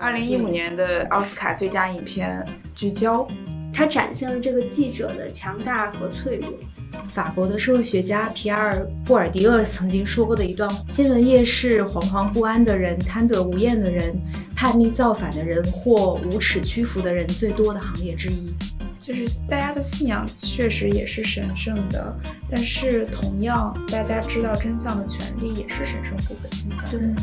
二零一五年的奥斯卡最佳影片《聚焦》，它展现了这个记者的强大和脆弱。法国的社会学家皮埃尔·布尔迪厄曾经说过的一段：“新闻业是惶惶不安的人、贪得无厌的人、叛逆造反的人或无耻屈服的人最多的行业之一。”就是大家的信仰确实也是神圣的，但是同样，大家知道真相的权利也是神圣不可侵犯的。边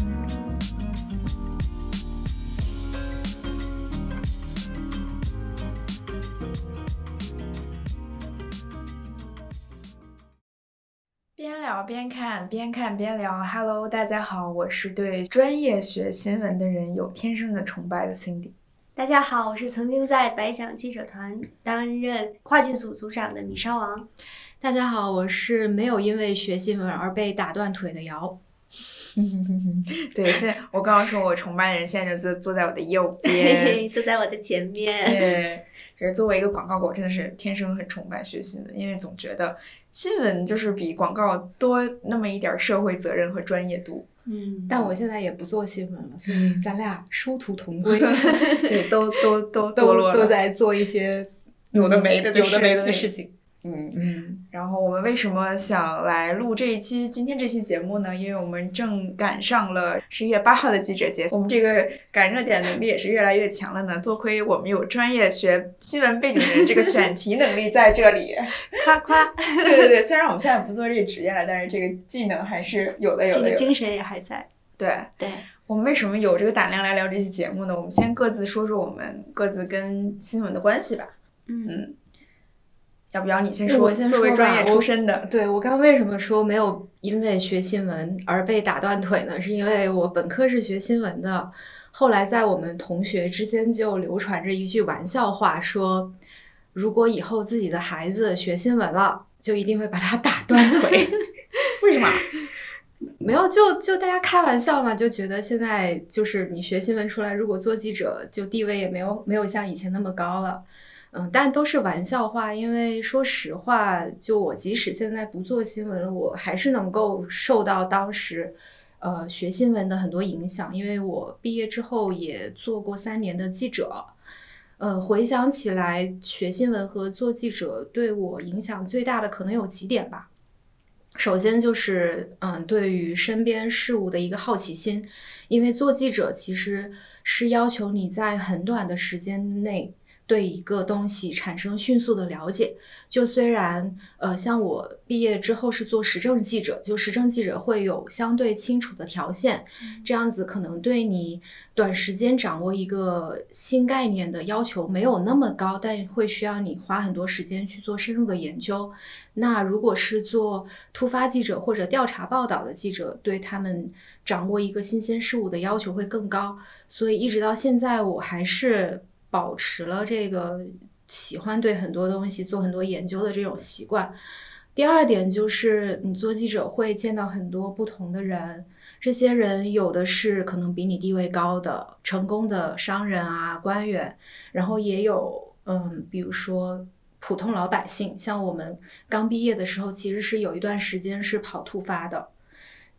边看，边看边聊。Hello，大家好，我是对专业学新闻的人有天生的崇拜的 Cindy。大家好，我是曾经在白想记者团担任话剧组组长的米烧王。大家好，我是没有因为学新闻而被打断腿的姚。对，现在我刚刚说我崇拜的人，现在就坐坐在我的右边，坐在我的前面。对，就是作为一个广告狗，真的是天生很崇拜学新闻，因为总觉得新闻就是比广告多那么一点社会责任和专业度。嗯，但我现在也不做新闻了，所以咱俩殊途同归。对，都都都都都在做一些有的没的有的没的事情。嗯嗯，然后我们为什么想来录这一期今天这期节目呢？因为我们正赶上了十一月八号的记者节，我们这个赶热点能力也是越来越强了呢。多亏我们有专业学新闻背景的人，这个选题能力在这里，夸夸。对对对，虽然我们现在不做这个职业了，但是这个技能还是有的有的。这个精神也还在。对对，我们为什么有这个胆量来聊这期节目呢？我们先各自说说我们各自跟新闻的关系吧。嗯。要不要你先说？我先说。作为专业出身的，对我刚为什么说没有因为学新闻而被打断腿呢？是因为我本科是学新闻的，后来在我们同学之间就流传着一句玩笑话，说如果以后自己的孩子学新闻了，就一定会把他打断腿。为什么？没有，就就大家开玩笑嘛，就觉得现在就是你学新闻出来，如果做记者，就地位也没有没有像以前那么高了。嗯，但都是玩笑话，因为说实话，就我即使现在不做新闻了，我还是能够受到当时，呃，学新闻的很多影响，因为我毕业之后也做过三年的记者，呃，回想起来，学新闻和做记者对我影响最大的可能有几点吧。首先就是，嗯，对于身边事物的一个好奇心，因为做记者其实是要求你在很短的时间内。对一个东西产生迅速的了解，就虽然呃，像我毕业之后是做时政记者，就时政记者会有相对清楚的条线，这样子可能对你短时间掌握一个新概念的要求没有那么高，但会需要你花很多时间去做深入的研究。那如果是做突发记者或者调查报道的记者，对他们掌握一个新鲜事物的要求会更高，所以一直到现在我还是。保持了这个喜欢对很多东西做很多研究的这种习惯。第二点就是，你做记者会见到很多不同的人，这些人有的是可能比你地位高的成功的商人啊、官员，然后也有嗯，比如说普通老百姓。像我们刚毕业的时候，其实是有一段时间是跑突发的。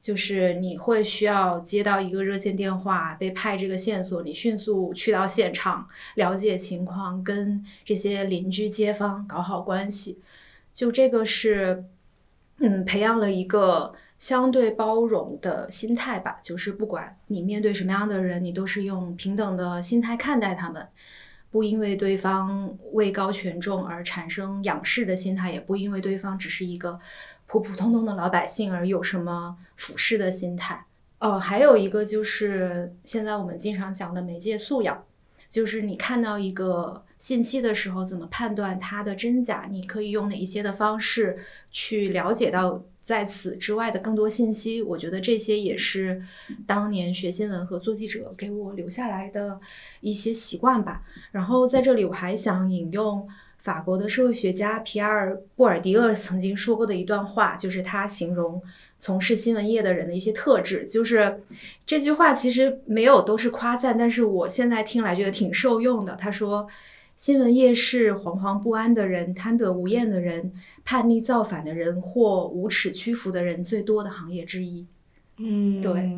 就是你会需要接到一个热线电话，被派这个线索，你迅速去到现场了解情况，跟这些邻居街坊搞好关系。就这个是，嗯，培养了一个相对包容的心态吧。就是不管你面对什么样的人，你都是用平等的心态看待他们，不因为对方位高权重而产生仰视的心态，也不因为对方只是一个。普普通通的老百姓而有什么俯视的心态？哦，还有一个就是现在我们经常讲的媒介素养，就是你看到一个信息的时候，怎么判断它的真假？你可以用哪一些的方式去了解到在此之外的更多信息？我觉得这些也是当年学新闻和做记者给我留下来的一些习惯吧。然后在这里我还想引用。法国的社会学家皮埃尔·布尔迪厄曾经说过的一段话，就是他形容从事新闻业的人的一些特质。就是这句话其实没有都是夸赞，但是我现在听来觉得挺受用的。他说：“新闻业是惶惶不安的人、贪得无厌的人、叛逆造反的人或无耻屈服的人最多的行业之一。”嗯，对，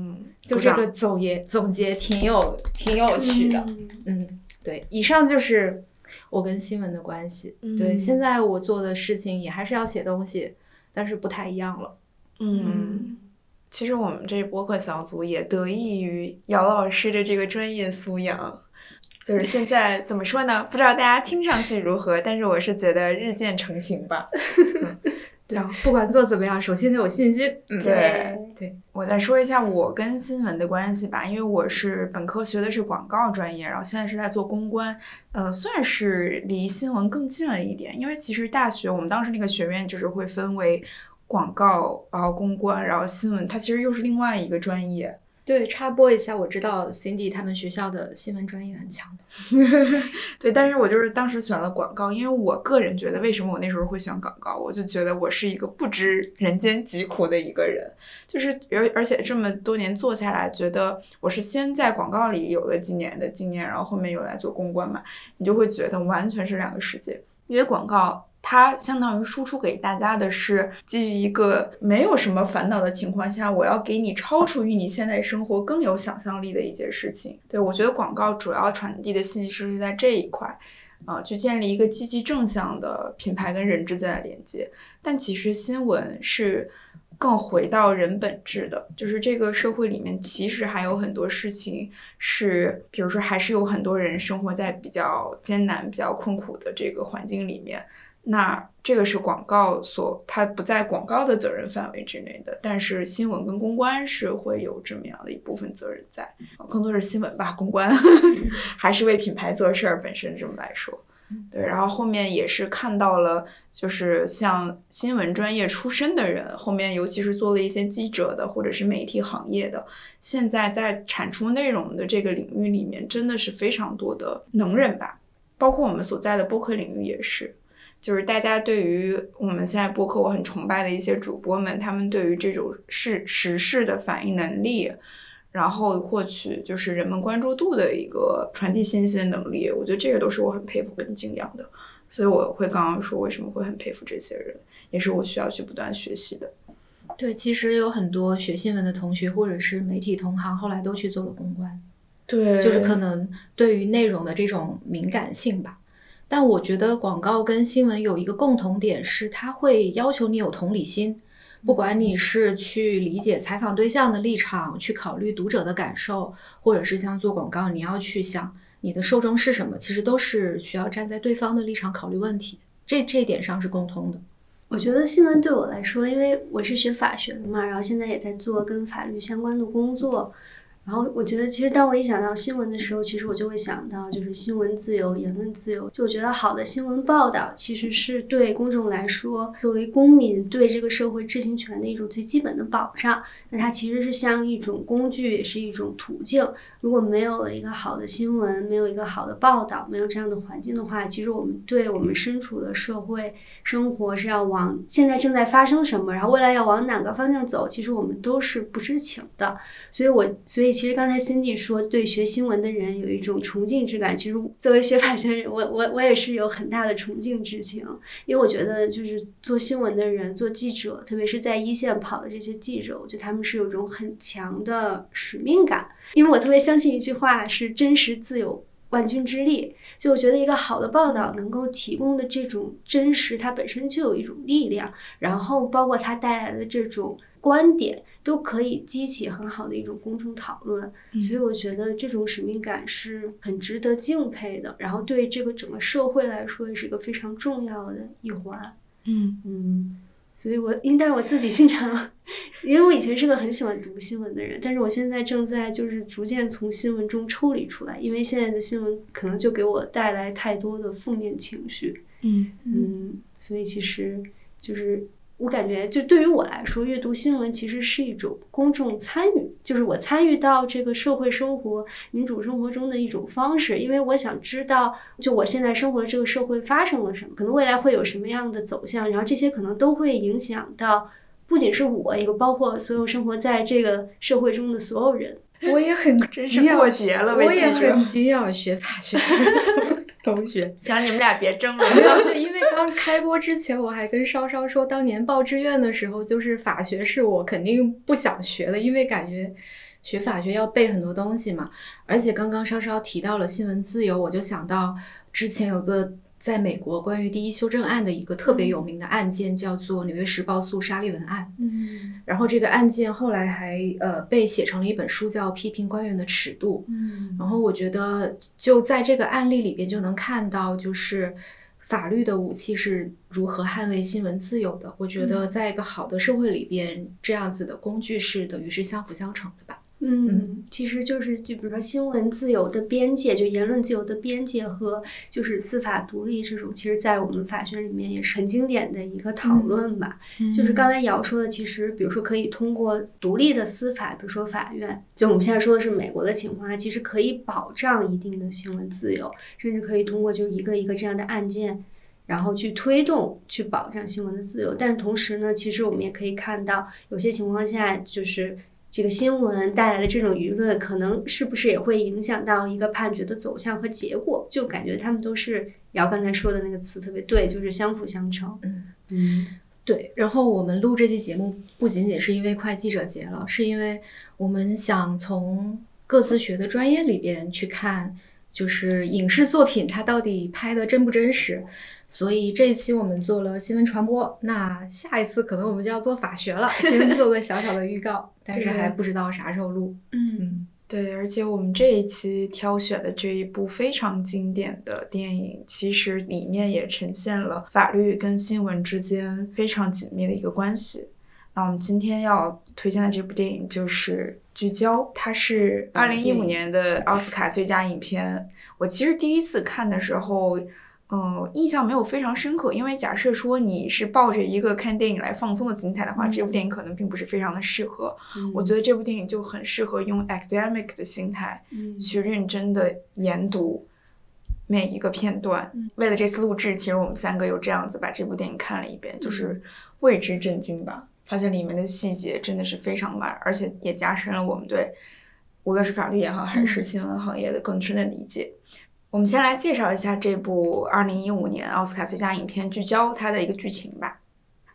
就这个总结总结挺有挺有趣的。嗯嗯，对，以上就是我跟新闻的关系。对，嗯现在我做的事情也还是要写东西，但是不太一样了。嗯，其实我们这播客小组也得益于姚老师的这个专业素养。就是现在怎么说呢？不知道大家听上去如何，但是我是觉得日渐成型吧。对啊，不管做怎么样，首先得有信心。嗯，对对，我再说一下我跟新闻的关系吧，因为我是本科学的是广告专业，然后现在是在做公关，呃，算是离新闻更近了一点。因为其实大学我们当时那个学院就是会分为广告，然后公关，然后新闻，它其实又是另外一个专业。对，插播一下，我知道 Cindy 他们学校的新闻专业很强的。对，但是我就是当时选了广告，因为我个人觉得，为什么我那时候会选广告，我就觉得我是一个不知人间疾苦的一个人，就是而而且这么多年做下来，觉得我是先在广告里有了几年的经验，然后后面又来做公关嘛，你就会觉得完全是两个世界，因为广告。它相当于输出给大家的是基于一个没有什么烦恼的情况下，我要给你超出于你现在生活更有想象力的一件事情。对我觉得广告主要传递的信息是在这一块。呃，去建立一个积极正向的品牌跟人之间的连接。但其实新闻是更回到人本质的，就是这个社会里面其实还有很多事情是，比如说还是有很多人生活在比较艰难、比较困苦的这个环境里面。那这个是广告所，它不在广告的责任范围之内的，但是新闻跟公关是会有这么样的一部分责任在，更多是新闻吧，公关 还是为品牌做事儿本身这么来说。对，然后后面也是看到了，就是像新闻专业出身的人，后面尤其是做了一些记者的或者是媒体行业的，现在在产出内容的这个领域里面，真的是非常多的能人吧，包括我们所在的播客领域也是。就是大家对于我们现在播客，我很崇拜的一些主播们，他们对于这种事时事的反应能力，然后获取就是人们关注度的一个传递信息的能力，我觉得这个都是我很佩服跟敬仰的。所以我会刚刚说为什么会很佩服这些人，也是我需要去不断学习的。对，其实有很多学新闻的同学或者是媒体同行，后来都去做了公关，对就是可能对于内容的这种敏感性吧。但我觉得广告跟新闻有一个共同点是，它会要求你有同理心，不管你是去理解采访对象的立场，去考虑读者的感受，或者是像做广告，你要去想你的受众是什么，其实都是需要站在对方的立场考虑问题。这这一点上是共通的。我觉得新闻对我来说，因为我是学法学的嘛，然后现在也在做跟法律相关的工作。然后我觉得，其实当我一想到新闻的时候，其实我就会想到，就是新闻自由、言论自由。就我觉得，好的新闻报道其实是对公众来说，作为公民对这个社会知情权的一种最基本的保障。那它其实是像一种工具，也是一种途径。如果没有了一个好的新闻，没有一个好的报道，没有这样的环境的话，其实我们对我们身处的社会生活是要往现在正在发生什么，然后未来要往哪个方向走，其实我们都是不知情的。所以我，所以其实刚才 Cindy 说，对学新闻的人有一种崇敬之感。其实作为学法学人，我我我也是有很大的崇敬之情，因为我觉得就是做新闻的人，做记者，特别是在一线跑的这些记者，我觉得他们是有一种很强的使命感。因为我特别相信一句话是“真实自有万钧之力”，就我觉得一个好的报道能够提供的这种真实，它本身就有一种力量，然后包括它带来的这种观点，都可以激起很好的一种公众讨论。所以我觉得这种使命感是很值得敬佩的，然后对这个整个社会来说也是一个非常重要的一环。嗯嗯。所以我，因但是我自己经常，因为我以前是个很喜欢读新闻的人，但是我现在正在就是逐渐从新闻中抽离出来，因为现在的新闻可能就给我带来太多的负面情绪，嗯嗯，所以其实就是我感觉，就对于我来说，阅读新闻其实是一种公众参与，就是我参与到这个社会生活、民主生活中的一种方式。因为我想知道，就我现在生活的这个社会发生了什么，可能未来会有什么样的走向，然后这些可能都会影响到不仅是我，也包括所有生活在这个社会中的所有人。我也很真是过节了，我也很敬仰学法学。同学。行你们俩别争了。没有，就因为刚开播之前，我还跟稍稍说，当年报志愿的时候，就是法学是我肯定不想学的，因为感觉学法学要背很多东西嘛。而且刚刚稍稍提到了新闻自由，我就想到之前有个。在美国，关于第一修正案的一个特别有名的案件叫做《纽约时报诉沙利文案》。嗯，然后这个案件后来还呃被写成了一本书，叫《批评官员的尺度》。嗯，然后我觉得就在这个案例里边就能看到，就是法律的武器是如何捍卫新闻自由的。我觉得在一个好的社会里边，这样子的工具是等于是相辅相成的吧。嗯，其实就是就比如说新闻自由的边界，就言论自由的边界和就是司法独立这种，其实，在我们法学里面也是很经典的一个讨论吧。就是刚才瑶说的，其实比如说可以通过独立的司法，比如说法院，就我们现在说的是美国的情况，其实可以保障一定的新闻自由，甚至可以通过就一个一个这样的案件，然后去推动去保障新闻的自由。但是同时呢，其实我们也可以看到，有些情况下就是。这个新闻带来的这种舆论，可能是不是也会影响到一个判决的走向和结果？就感觉他们都是姚刚才说的那个词特别对，就是相辅相成。嗯嗯，对。然后我们录这期节目不仅仅是因为快记者节了，是因为我们想从各自学的专业里边去看，就是影视作品它到底拍的真不真实。所以这一期我们做了新闻传播，那下一次可能我们就要做法学了，先 做个小小的预告，但是还不知道啥时候录。嗯，对，而且我们这一期挑选的这一部非常经典的电影，其实里面也呈现了法律跟新闻之间非常紧密的一个关系。那我们今天要推荐的这部电影就是《聚焦》，它是二零一五年的奥斯卡最佳影片。我其实第一次看的时候。嗯，印象没有非常深刻，因为假设说你是抱着一个看电影来放松的心态的话，这部电影可能并不是非常的适合。我觉得这部电影就很适合用 academic 的心态去认真的研读每一个片段。为了这次录制，其实我们三个又这样子把这部电影看了一遍，就是为之震惊吧，发现里面的细节真的是非常满，而且也加深了我们对无论是法律也好，还是新闻行业的更深的理解。我们先来介绍一下这部二零一五年奥斯卡最佳影片《聚焦》它的一个剧情吧。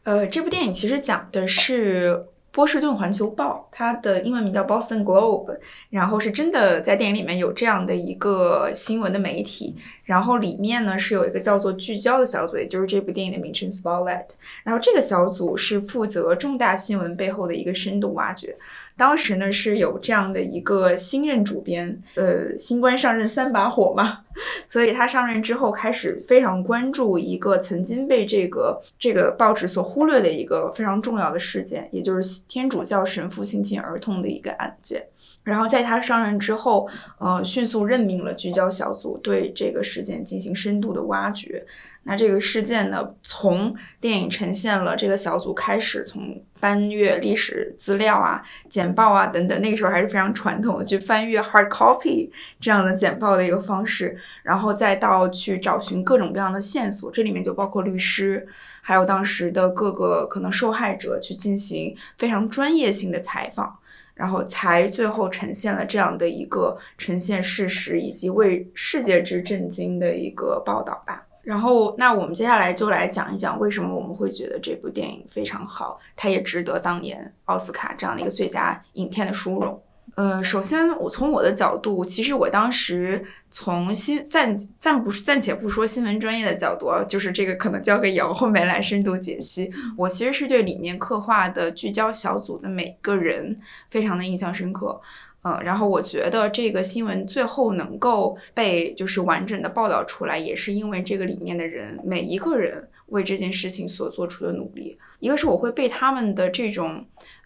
呃，这部电影其实讲的是波士顿环球报，它的英文名叫 Boston Globe，然后是真的在电影里面有这样的一个新闻的媒体，然后里面呢是有一个叫做聚焦的小组，也就是这部电影的名称 Spotlight，然后这个小组是负责重大新闻背后的一个深度挖掘。当时呢是有这样的一个新任主编，呃，新官上任三把火嘛，所以他上任之后开始非常关注一个曾经被这个这个报纸所忽略的一个非常重要的事件，也就是天主教神父性侵儿童的一个案件。然后在他上任之后，呃，迅速任命了聚焦小组，对这个事件进行深度的挖掘。那这个事件呢，从电影呈现了这个小组开始，从翻阅历史资料啊、简报啊等等，那个时候还是非常传统的，去翻阅 hard copy 这样的简报的一个方式，然后再到去找寻各种各样的线索，这里面就包括律师，还有当时的各个可能受害者，去进行非常专业性的采访，然后才最后呈现了这样的一个呈现事实以及为世界之震惊的一个报道吧。然后，那我们接下来就来讲一讲为什么我们会觉得这部电影非常好，它也值得当年奥斯卡这样的一个最佳影片的殊荣。呃，首先，我从我的角度，其实我当时从新暂暂不暂且不说新闻专业的角度，就是这个可能交给姚后梅来深度解析。我其实是对里面刻画的聚焦小组的每个人非常的印象深刻。嗯，然后我觉得这个新闻最后能够被就是完整的报道出来，也是因为这个里面的人每一个人为这件事情所做出的努力。一个是我会被他们的这种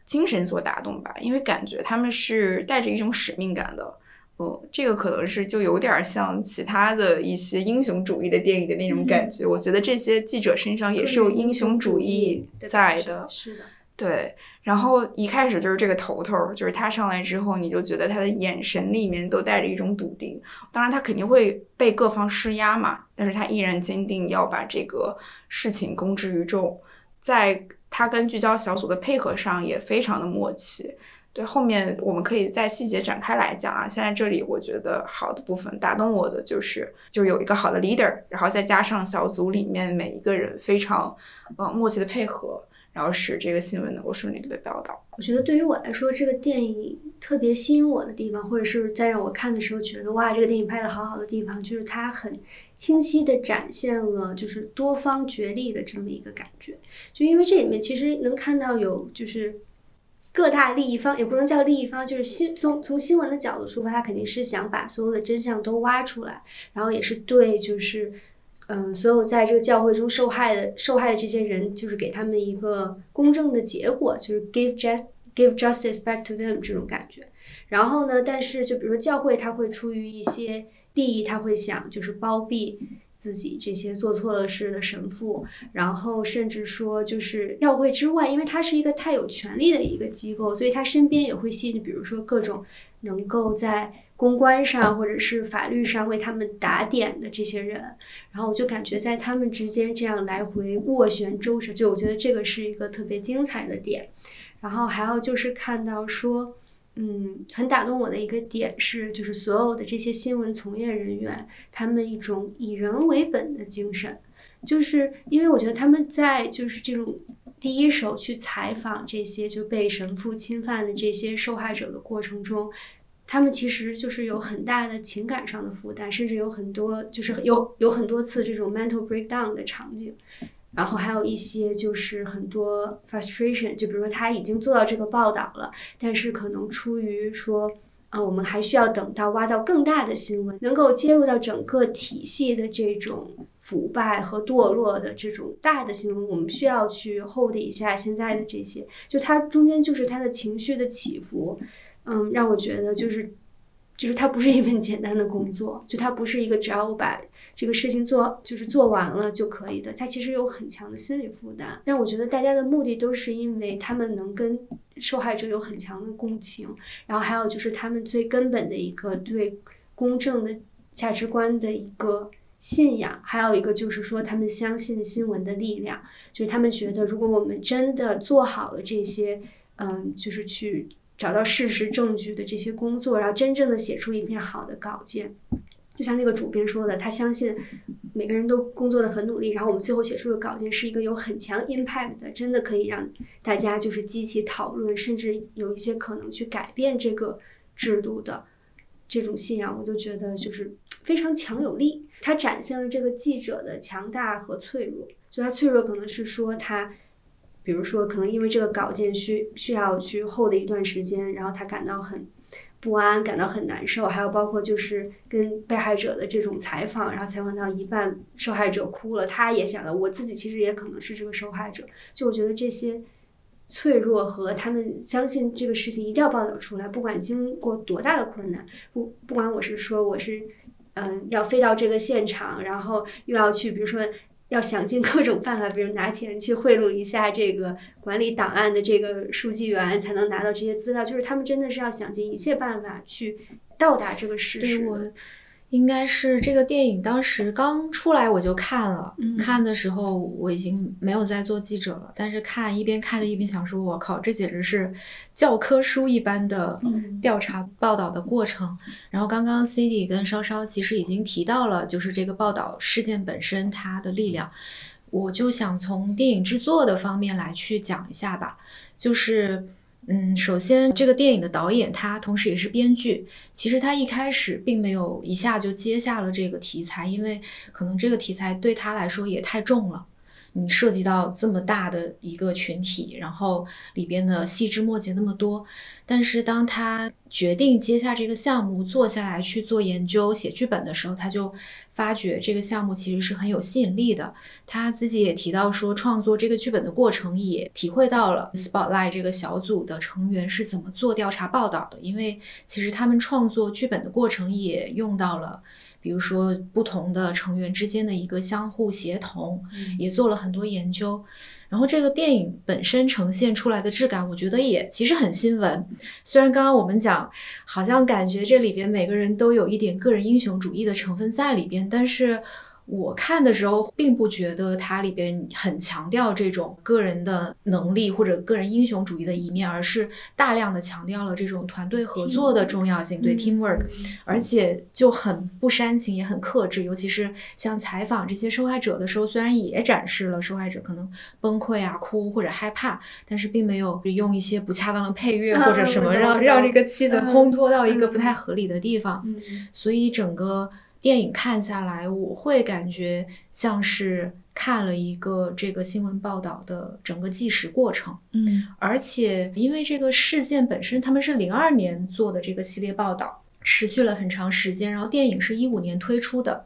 精神所打动吧，因为感觉他们是带着一种使命感的。嗯，这个可能是就有点像其他的一些英雄主义的电影的那种感觉。我觉得这些记者身上也是有英雄主义在的。是的。对，然后一开始就是这个头头，就是他上来之后，你就觉得他的眼神里面都带着一种笃定。当然，他肯定会被各方施压嘛，但是他依然坚定要把这个事情公之于众。在他跟聚焦小组的配合上也非常的默契。对，后面我们可以在细节展开来讲啊。现在这里我觉得好的部分打动我的就是，就有一个好的 leader，然后再加上小组里面每一个人非常呃默契的配合，然后使这个新闻能够顺利的被报道。我觉得对于我来说，这个电影特别吸引我的地方，或者是在让我看的时候觉得哇，这个电影拍的好好的地方，就是它很清晰的展现了就是多方角力的这么一个感觉。就因为这里面其实能看到有就是各大利益方，也不能叫利益方，就是新从从新闻的角度出发，他肯定是想把所有的真相都挖出来，然后也是对就是。嗯，所有在这个教会中受害的受害的这些人，就是给他们一个公正的结果，就是 give just give justice back to them 这种感觉。然后呢，但是就比如说教会，他会出于一些利益，他会想就是包庇自己这些做错了事的神父，然后甚至说就是教会之外，因为他是一个太有权力的一个机构，所以他身边也会吸引，比如说各种能够在公关上或者是法律上为他们打点的这些人，然后我就感觉在他们之间这样来回斡旋周折，就我觉得这个是一个特别精彩的点。然后还有就是看到说，嗯，很打动我的一个点是，就是所有的这些新闻从业人员，他们一种以人为本的精神，就是因为我觉得他们在就是这种第一手去采访这些就被神父侵犯的这些受害者的过程中。他们其实就是有很大的情感上的负担，甚至有很多就是有有很多次这种 mental breakdown 的场景，然后还有一些就是很多 frustration，就比如说他已经做到这个报道了，但是可能出于说啊，我们还需要等到挖到更大的新闻，能够揭露到整个体系的这种腐败和堕落的这种大的新闻，我们需要去 hold 一下现在的这些，就它中间就是他的情绪的起伏。嗯，让我觉得就是，就是它不是一份简单的工作，就它不是一个只要我把这个事情做就是做完了就可以的，他其实有很强的心理负担。但我觉得大家的目的都是因为他们能跟受害者有很强的共情，然后还有就是他们最根本的一个对公正的价值观的一个信仰，还有一个就是说他们相信新闻的力量，就是他们觉得如果我们真的做好了这些，嗯，就是去。找到事实证据的这些工作，然后真正的写出一篇好的稿件，就像那个主编说的，他相信每个人都工作的很努力，然后我们最后写出的稿件是一个有很强 impact 的，真的可以让大家就是激起讨论，甚至有一些可能去改变这个制度的这种信仰，我都觉得就是非常强有力。他展现了这个记者的强大和脆弱，就他脆弱可能是说他。比如说，可能因为这个稿件需需要去 hold 一段时间，然后他感到很不安，感到很难受。还有包括就是跟被害者的这种采访，然后采访到一半，受害者哭了，他也想了我自己其实也可能是这个受害者。就我觉得这些脆弱和他们相信这个事情一定要报道出来，不管经过多大的困难，不不管我是说我是嗯要飞到这个现场，然后又要去，比如说。要想尽各种办法，比如拿钱去贿赂一下这个管理档案的这个书记员，才能拿到这些资料。就是他们真的是要想尽一切办法去到达这个事实。我应该是这个电影当时刚出来我就看了，嗯、看的时候我已经没有在做记者了，但是看一边看着一边想说，我靠，这简直是教科书一般的调查报道的过程。嗯、然后刚刚 Cindy 跟稍稍其实已经提到了，就是这个报道事件本身它的力量，我就想从电影制作的方面来去讲一下吧，就是。嗯，首先，这个电影的导演他同时也是编剧。其实他一开始并没有一下就接下了这个题材，因为可能这个题材对他来说也太重了。你涉及到这么大的一个群体，然后里边的细枝末节那么多。但是当他决定接下这个项目，坐下来去做研究、写剧本的时候，他就发觉这个项目其实是很有吸引力的。他自己也提到说，创作这个剧本的过程也体会到了 Spotlight 这个小组的成员是怎么做调查报道的，因为其实他们创作剧本的过程也用到了。比如说，不同的成员之间的一个相互协同，嗯也做了很多研究。然后这个电影本身呈现出来的质感，我觉得也其实很新闻。虽然刚刚我们讲，好像感觉这里边每个人都有一点个人英雄主义的成分在里边，但是我看的时候并不觉得它里边很强调这种个人的能力或者个人英雄主义的一面，而是大量的强调了这种团队合作的重要性，对 teamwork，而且就很不煽情，也很克制。尤其是像采访这些受害者的时候，虽然也展示了受害者可能崩溃啊、哭或者害怕，但是并没有用一些不恰当的配乐或者什么让让这个气氛烘托到一个不太合理的地方。所以整个。电影看下来，我会感觉像是看了一个这个新闻报道的整个纪实过程。嗯，而且因为这个事件本身，他们是零二年做的这个系列报道，持续了很长时间。然后电影是一五年推出的，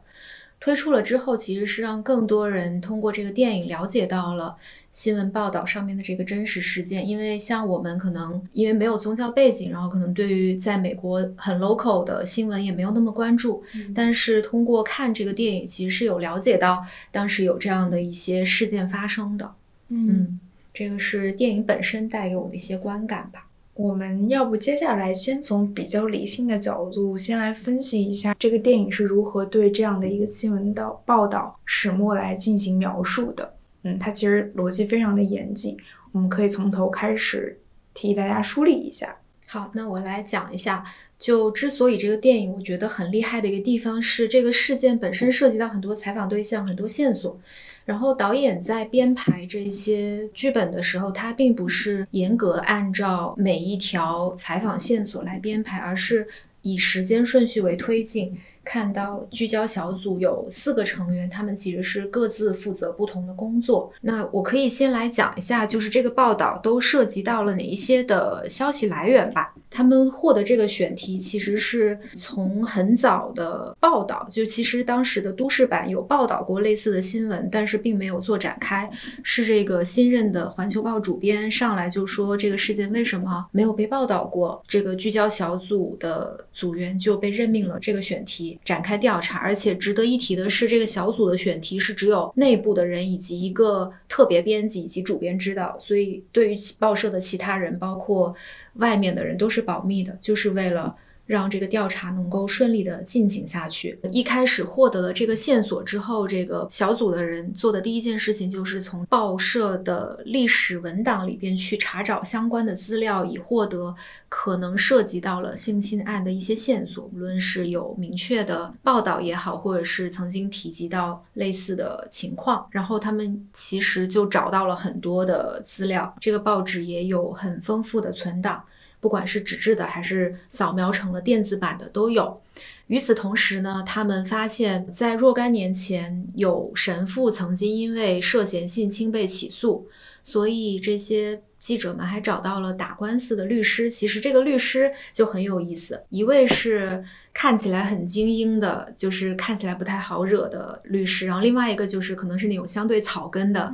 推出了之后，其实是让更多人通过这个电影了解到了。新闻报道上面的这个真实事件，因为像我们可能因为没有宗教背景，然后可能对于在美国很 local 的新闻也没有那么关注，但是通过看这个电影，其实是有了解到当时有这样的一些事件发生的。嗯，这个是电影本身带给我的一些观感吧。我们要不接下来先从比较理性的角度，先来分析一下这个电影是如何对这样的一个新闻的报道始末来进行描述的。嗯，它其实逻辑非常的严谨，我们可以从头开始替大家梳理一下。好，那我来讲一下，就之所以这个电影我觉得很厉害的一个地方是，这个事件本身涉及到很多采访对象、很多线索，然后导演在编排这些剧本的时候，他并不是严格按照每一条采访线索来编排，而是以时间顺序为推进。看到聚焦小组有四个成员，他们其实是各自负责不同的工作。那我可以先来讲一下，就是这个报道都涉及到了哪一些的消息来源吧。他们获得这个选题，其实是从很早的报道，就其实当时的都市版有报道过类似的新闻，但是并没有做展开。是这个新任的环球报主编上来就说这个事件为什么没有被报道过？这个聚焦小组的组员就被任命了这个选题展开调查。而且值得一提的是，这个小组的选题是只有内部的人以及一个特别编辑以及主编知道，所以对于报社的其他人，包括外面的人都是。保密的，就是为了。让这个调查能够顺利的进行下去。一开始获得了这个线索之后，这个小组的人做的第一件事情就是从报社的历史文档里边去查找相关的资料，以获得可能涉及到了性侵案的一些线索，无论是有明确的报道也好，或者是曾经提及到类似的情况。然后他们其实就找到了很多的资料，这个报纸也有很丰富的存档。不管是纸质的还是扫描成了电子版的都有。与此同时呢，他们发现，在若干年前有神父曾经因为涉嫌性侵被起诉，所以这些。记者们还找到了打官司的律师，其实这个律师就很有意思，一位是看起来很精英的，就是看起来不太好惹的律师，然后另外一个就是可能是那种相对草根的，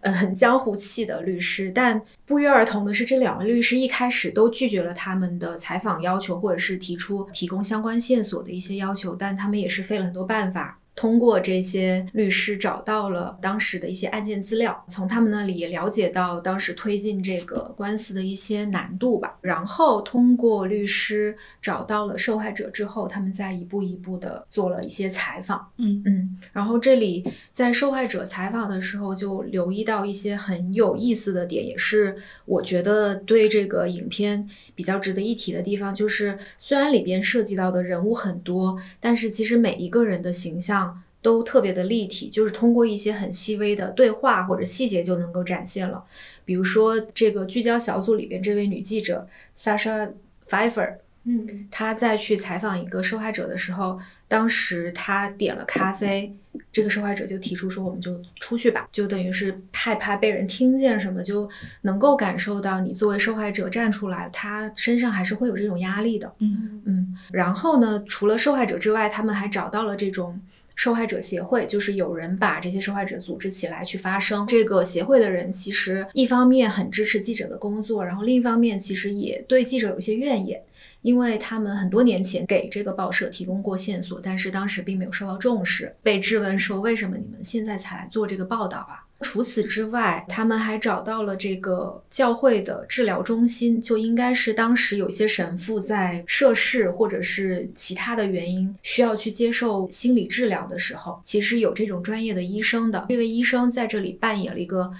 嗯，很江湖气的律师。但不约而同的是，这两位律师一开始都拒绝了他们的采访要求，或者是提出提供相关线索的一些要求，但他们也是费了很多办法。通过这些律师找到了当时的一些案件资料，从他们那里也了解到当时推进这个官司的一些难度吧。然后通过律师找到了受害者之后，他们再一步一步的做了一些采访。嗯嗯。然后这里在受害者采访的时候，就留意到一些很有意思的点，也是我觉得对这个影片比较值得一提的地方，就是虽然里边涉及到的人物很多，但是其实每一个人的形象。都特别的立体，就是通过一些很细微的对话或者细节就能够展现了。比如说，这个聚焦小组里边这位女记者 Sasha Pfeiffer，嗯，她在去采访一个受害者的时候，当时她点了咖啡，这个受害者就提出说：“我们就出去吧。”就等于是害怕被人听见什么，就能够感受到你作为受害者站出来，她身上还是会有这种压力的。嗯嗯。然后呢，除了受害者之外，他们还找到了这种。受害者协会就是有人把这些受害者组织起来去发声。这个协会的人其实一方面很支持记者的工作，然后另一方面其实也对记者有些怨言，因为他们很多年前给这个报社提供过线索，但是当时并没有受到重视。被质问说为什么你们现在才来做这个报道啊？除此之外，他们还找到了这个教会的治疗中心，就应该是当时有一些神父在涉事或者是其他的原因需要去接受心理治疗的时候，其实有这种专业的医生的。这位医生在这里扮演了一个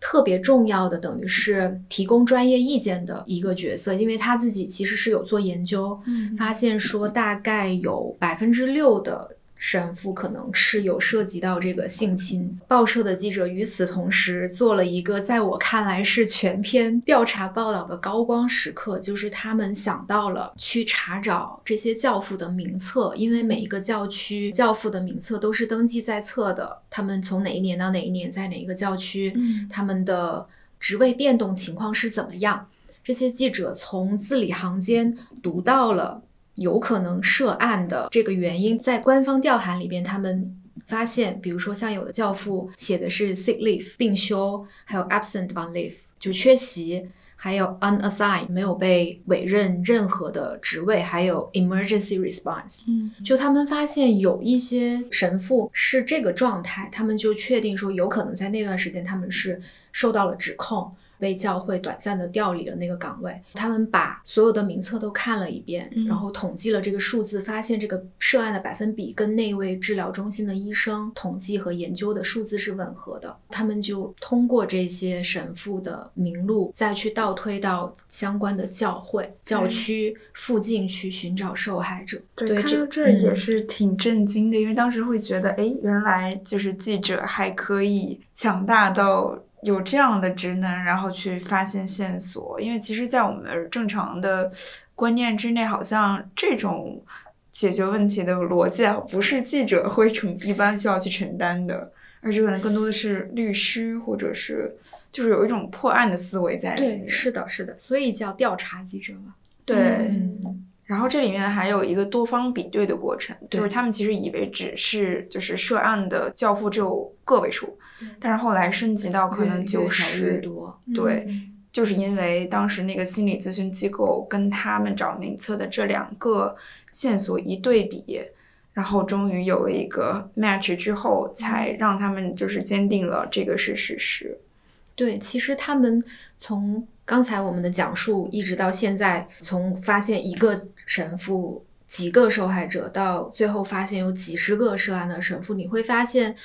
特别重要的，等于是提供专业意见的一个角色，因为他自己其实是有做研究，嗯发现说大概有百分之六的神父可能是有涉及到这个性侵。报社的记者与此同时做了一个在我看来是全篇调查报道的高光时刻，就是他们想到了去查找这些教父的名册，因为每一个教区教父的名册都是登记在册的，他们从哪一年到哪一年在哪一个教区，嗯他们的职位变动情况是怎么样。这些记者从字里行间读到了有可能涉案的这个原因，在官方调函里边，他们发现，比如说像有的教父写的是 sick leave 病休，还有 absent on leave 就缺席，还有 unassigned 没有被委任任何的职位，还有 emergency response。嗯就他们发现有一些神父是这个状态，他们就确定说有可能在那段时间他们是受到了指控。被教会短暂的调离了那个岗位，他们把所有的名册都看了一遍，嗯然后统计了这个数字，发现这个涉案的百分比跟那位治疗中心的医生统计和研究的数字是吻合的。他们就通过这些神父的名录，再去倒推到相关的教会、教区附近去寻找受害者。对，看这到这儿也嗯是挺震惊的，因为当时会觉得，哎，原来就是记者还可以强大到有这样的职能，然后去发现线索。因为其实，在我们正常的观念之内，好像这种解决问题的逻辑啊，不是记者会承一般需要去承担的，而是可能更多的是律师或者是就是有一种破案的思维在里面。对，是的，是的，所以叫调查记者嘛。对。嗯，然后这里面还有一个多方比对的过程，就是他们其实以为只是就是涉案的教父只有个位数，但是后来升级到可能越九十，多。对，嗯就是因为当时那个心理咨询机构跟他们找名册的这两个线索一对比，然后终于有了一个 match 之后，才让他们就是坚定了这个是事实。对，其实他们从刚才我们的讲述一直到现在，从发现一个神父、几个受害者，到最后发现有几十个涉案的神父，你会发现。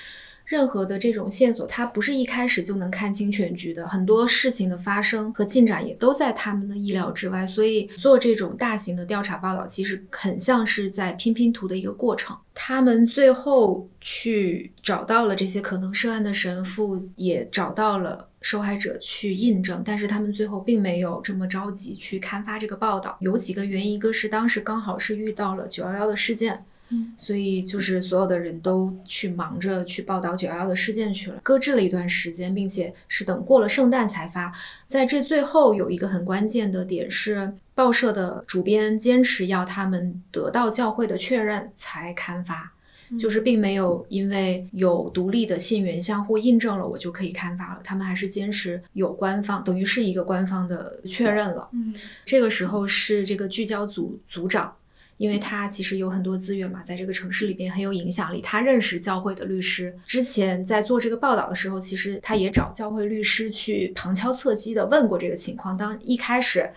任何的这种线索，它不是一开始就能看清全局的。很多事情的发生和进展也都在他们的意料之外，所以做这种大型的调查报道，其实很像是在拼拼图的一个过程。他们最后去找到了这些可能涉案的神父，也找到了受害者去印证，但是他们最后并没有这么着急去刊发这个报道。有几个原因，一个是当时刚好是遇到了九幺幺的事件。嗯，所以就是所有的人都去忙着去报道九幺幺的事件去了，搁置了一段时间，并且是等过了圣诞才发。在这最后有一个很关键的点是，报社的主编坚持要他们得到教会的确认才刊发。就是并没有因为有独立的信源相互印证了，我就可以刊发了。他们还是坚持有官方，等于是一个官方的确认了。嗯这个时候是这个聚焦组组长，因为他其实有很多资源嘛，在这个城市里边很有影响力。他认识教会的律师，之前在做这个报道的时候，其实他也找教会律师去旁敲侧击的问过这个情况。当一开始。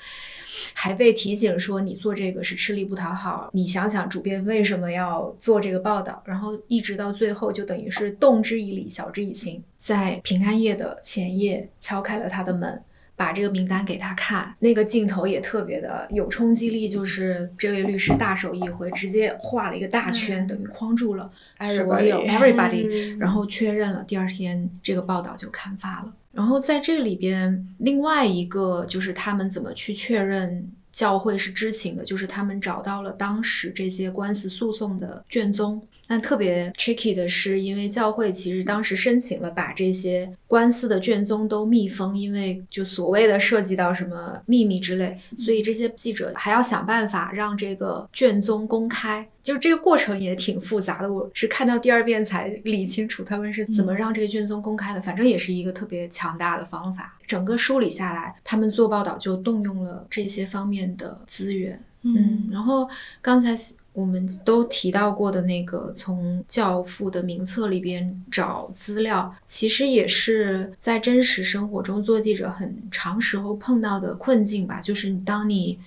还被提醒说你做这个是吃力不讨好，你想想主编为什么要做这个报道，然后一直到最后就等于是动之以理，晓之以情，在平安夜的前夜敲开了他的门，把这个名单给他看，那个镜头也特别的有冲击力，就是这位律师大手一挥，直接画了一个大圈，等于框住了所有 Everybody everybody，嗯然后确认了，第二天这个报道就刊发了。然后在这里边，另外一个就是他们怎么去确认教会是知情的，就是他们找到了当时这些官司诉讼的卷宗。但特别 tricky 的是，因为教会其实当时申请了把这些官司的卷宗都密封，因为就所谓的涉及到什么秘密之类，所以这些记者还要想办法让这个卷宗公开。就是这个过程也挺复杂的，我是看到第二遍才理清楚他们是怎么让这个卷宗公开的。反正也是一个特别强大的方法。整个梳理下来，他们做报道就动用了这些方面的资源。嗯，然后刚才我们都提到过的那个从教父的名册里边找资料，其实也是在真实生活中做记者很长时候碰到的困境吧。就是当你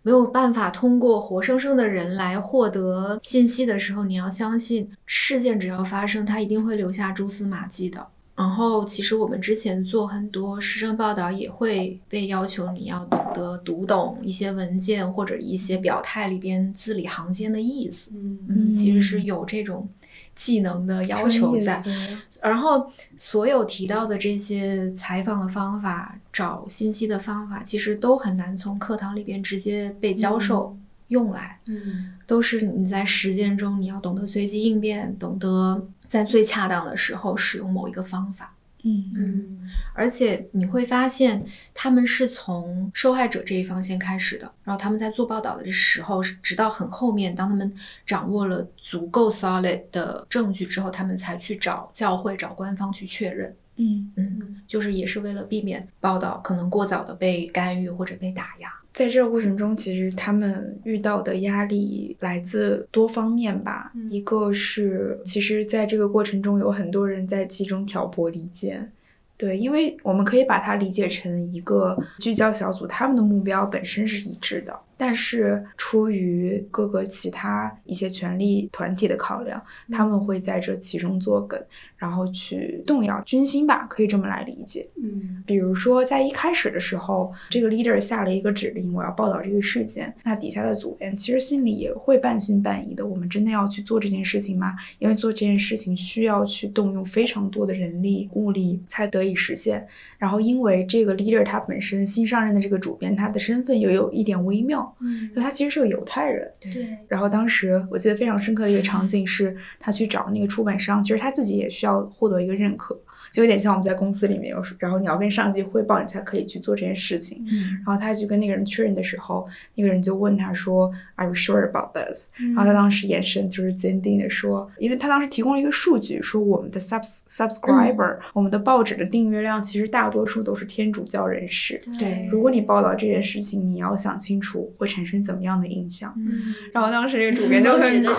没有办法通过活生生的人来获得信息的时候，你要相信事件只要发生，它一定会留下蛛丝马迹的。然后，其实我们之前做很多时政报道，也会被要求你要懂得读懂一些文件或者一些表态里边字里行间的意思。嗯嗯，其实是有这种技能的要求在。然后，所有提到的这些采访的方法、找信息的方法，其实都很难从课堂里边直接被教授用来。嗯都是你在实践中，你要懂得随机应变，懂得在最恰当的时候使用某一个方法。嗯嗯而且你会发现，他们是从受害者这一方先开始的，然后他们在做报道的时候，直到很后面，当他们掌握了足够 solid 的证据之后，他们才去找教会、找官方去确认。嗯，嗯，就是也是为了避免报道可能过早的被干预或者被打压。在这个过程中，其实他们遇到的压力来自多方面吧。嗯一个是，其实在这个过程中，有很多人在其中挑拨离间。对，因为我们可以把它理解成一个聚焦小组，他们的目标本身是一致的，但是出于各个其他一些权力团体的考量，他们会在这其中作梗，然后去动摇军心吧，可以这么来理解。嗯比如说，在一开始的时候，这个 leader 下了一个指令，我要报道这个事件，那底下的组员其实心里也会半信半疑的。我们真的要去做这件事情吗？因为做这件事情需要去动用非常多的人力物力才得以实现。然后，因为这个 leader 他本身新上任的这个主编，他的身份又有一点微妙，嗯因为他其实是个犹太人。对然后当时我记得非常深刻的一个场景是，他去找那个出版商，其实他自己也需要获得一个认可，就有点像我们在公司里面有时，然后你要跟上级汇报，你才可以去做这件事情。嗯然后他去跟那个人确认的时候，那个人就问他说：“Are you sure about this？” 嗯然后他当时眼神就是坚定的说，因为他当时提供了一个数据，说我们的 subs subscriber，、我们的报纸的订阅量其实大多数都是天主教人士。对如果你报道这件事情，你要想清楚会产生怎么样的影响。嗯然后当时那个主编就很酷，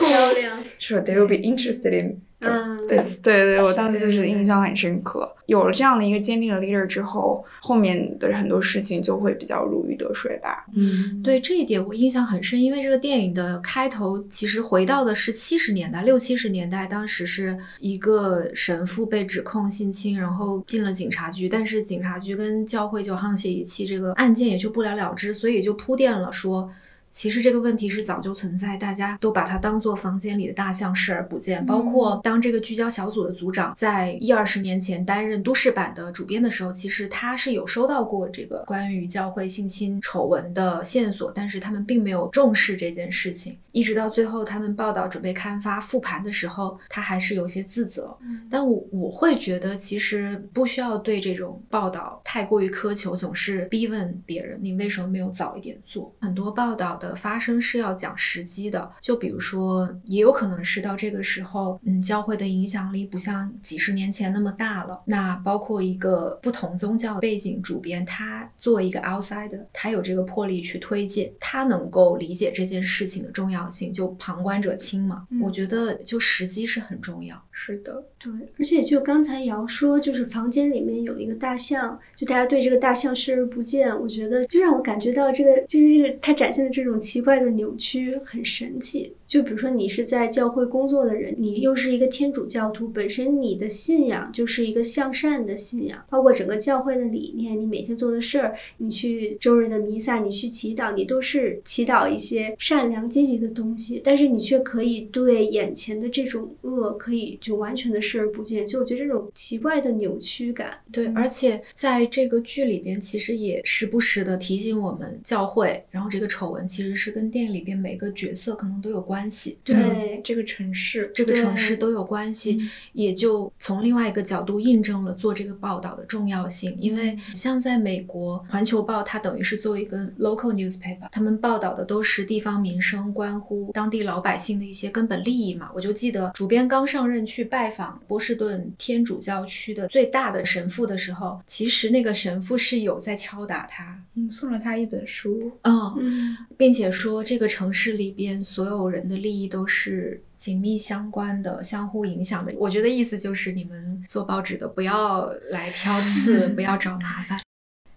说 they will be interested in 嗯 this。对对，我当时就是印象很深刻。有了这样的一个坚定的 leader 之后，后面的很多事情就会比较如鱼得水吧。嗯，对这一点我印象很深，因为这个电影的开头其实回到的是七十年代，六七十年代，当时是一个神父被指控性侵，然后进了警察局，但是警察局跟教会就沆瀣一气，这个案件也就不了了之，所以也就铺垫了说。其实这个问题是早就存在，大家都把它当做房间里的大象视而不见。包括当这个聚焦小组的组长在一二十年前担任都市版的主编的时候，其实他是有收到过这个关于教会性侵丑闻的线索，但是他们并没有重视这件事情。一直到最后他们报道准备刊发复盘的时候，他还是有些自责。但我我会觉得，其实不需要对这种报道太过于苛求，总是逼问别人你为什么没有早一点做。很多报道的发生是要讲时机的，就比如说，也有可能是到这个时候，嗯，教会的影响力不像几十年前那么大了。那包括一个不同宗教背景主编，他作为一个 outsider，他有这个魄力去推进，他能够理解这件事情的重要性，就旁观者清嘛。嗯我觉得就时机是很重要。是的，对，而且就刚才瑶说，就是房间里面有一个大象，就大家对这个大象视而不见，我觉得就让我感觉到这个就是这个它展现的这种奇怪的扭曲很神奇。就比如说你是在教会工作的人，你又是一个天主教徒，本身你的信仰就是一个向善的信仰，包括整个教会的理念，你每天做的事儿，你去周日的弥撒，你去祈祷，你都是祈祷一些善良积极的东西，但是你却可以对眼前的这种恶，可以就完全的视而不见。就我觉得这种奇怪的扭曲感，对，而且在这个剧里边，其实也时不时的提醒我们教会，然后这个丑闻其实是跟电影里边每个角色可能都有关系。对嗯这个城市，这个城市都有关系，嗯也就从另外一个角度印证了做这个报道的重要性。因为像在美国，《环球报》它等于是作为一个 local newspaper，他们报道的都是地方民生，关乎当地老百姓的一些根本利益嘛。我就记得主编刚上任去拜访波士顿天主教区的最大的神父的时候，其实那个神父是有在敲打他，嗯，送了他一本书。嗯，嗯并且说这个城市里边所有人的利益都是紧密相关的、相互影响的。我觉得意思就是，你们做报纸的不要来挑刺，不要找麻烦。